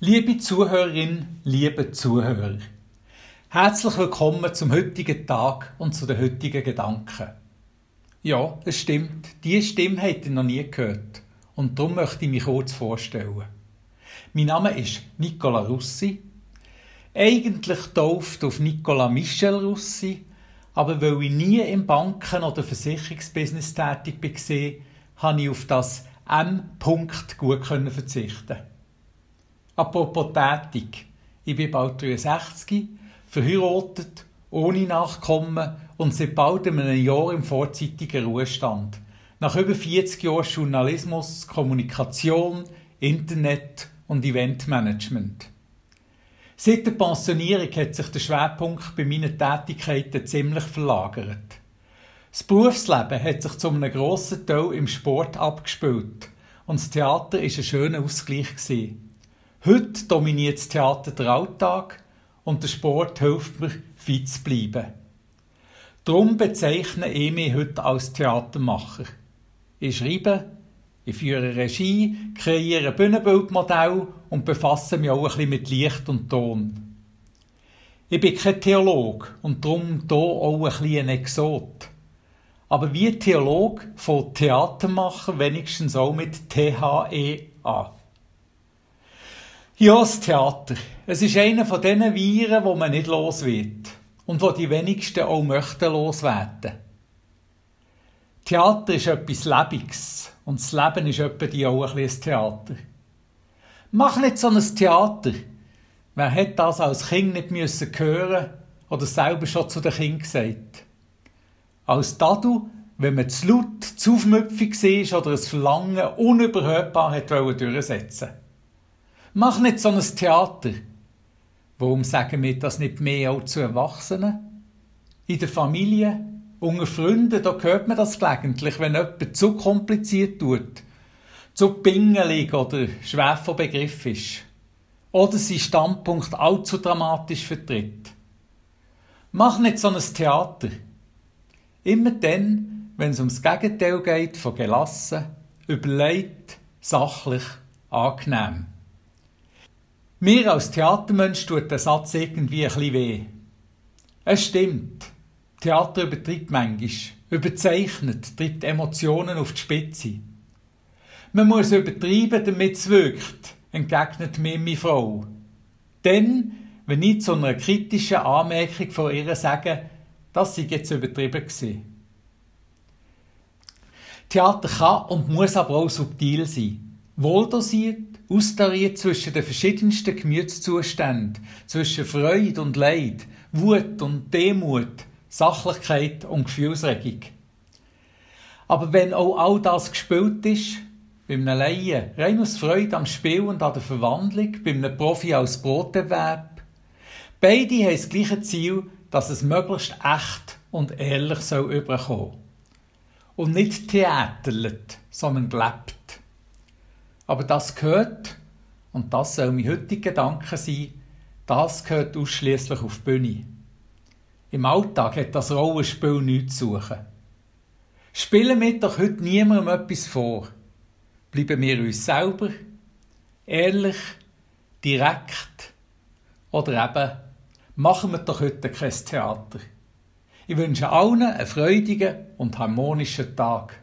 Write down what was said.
Liebe Zuhörerin, liebe Zuhörer, herzlich willkommen zum heutigen Tag und zu den heutigen Gedanken. Ja, es stimmt, diese Stimme habt ihr noch nie gehört und darum möchte ich mich kurz vorstellen. Mein Name ist Nicola Russi, eigentlich tauft auf Nicola Michel Russi, aber weil ich nie im Banken- oder Versicherungsbusiness tätig war, habe ich auf das M. -Punkt gut verzichten. Apropos tätig. Ich bin bald 63, verheiratet, ohne Nachkommen und seit bald einem Jahr im vorzeitigen Ruhestand. Nach über 40 Jahren Journalismus, Kommunikation, Internet und Eventmanagement. Seit der Pensionierung hat sich der Schwerpunkt bei meinen Tätigkeiten ziemlich verlagert. Das Berufsleben hat sich zu einem grossen Teil im Sport abgespielt und das Theater war ein schöner Ausgleich. Heute dominiert das Theater den Alltag und der Sport hilft mir, fit zu bleiben. Darum bezeichne ich mich heute als Theatermacher. Ich schreibe, ich führe Regie, kreiere Bühnenbildmodell und befasse mich auch ein bisschen mit Licht und Ton. Ich bin kein Theologe und darum hier auch ein bisschen ein Exot. Aber wie Theolog von Theatermacher wenigstens auch mit THE an. Ja, das Theater. Es ist einer von diesen Viren, wo man nicht los wird. Und wo die wenigsten auch möchten loswerden. Theater ist etwas Lebendiges. Und das Leben ist etwa auch ein Theater. Mach nicht so ein Theater. Wer hätte das als Kind nicht müssen hören oder selber schon zu den Kindern gesagt? als Tadu, wenn man zu laut, zu aufmüpfig war oder ein Verlangen unüberhörbar hat durchsetzen Mach nicht so ein Theater. Warum sagen wir das nicht mehr auch zu Erwachsenen? In der Familie, unter Freunden, da hört man das gelegentlich, wenn jemand zu kompliziert tut, zu pingelig oder schwer von Begriff ist. Oder sein Standpunkt allzu dramatisch vertritt. Mach nicht so ein Theater. Immer dann, wenn es ums Gegenteil geht von gelassen, überlegt, sachlich, angenehm. Mir als Theatermensch tut der Satz irgendwie ein bisschen weh. Es stimmt. Theater übertreibt manchmal, überzeichnet, treibt Emotionen auf die Spitze. Man muss übertreiben, damit es wirkt, entgegnet mir meine Frau. Denn, wenn ich zu einer kritischen Anmerkung von ihr sage, das sei jetzt übertrieben gewesen. Theater kann und muss aber auch subtil sein. Wohldosiert, austariert zwischen den verschiedensten Gemütszuständen, zwischen Freude und Leid, Wut und Demut, Sachlichkeit und Gefühlsregung. Aber wenn auch all das gespielt ist, bei einem Laien, rein aus Freude am Spiel und an der Verwandlung, bei einem Profi als Broterwerb, beide haben das gleiche Ziel, dass es möglichst echt und ehrlich soll überkommen. Und nicht theaterlet, sondern gelebt. Aber das gehört, und das soll mein heutiger Gedanke sein, das gehört ausschließlich auf die Bühne. Im Alltag hat das Rollenspiel nichts zu suchen. Spielen wir doch heute niemandem etwas vor. Bleiben wir uns selber, ehrlich, direkt oder eben Machen wir doch heute kein Theater. Ich wünsche allen einen freudigen und harmonischen Tag.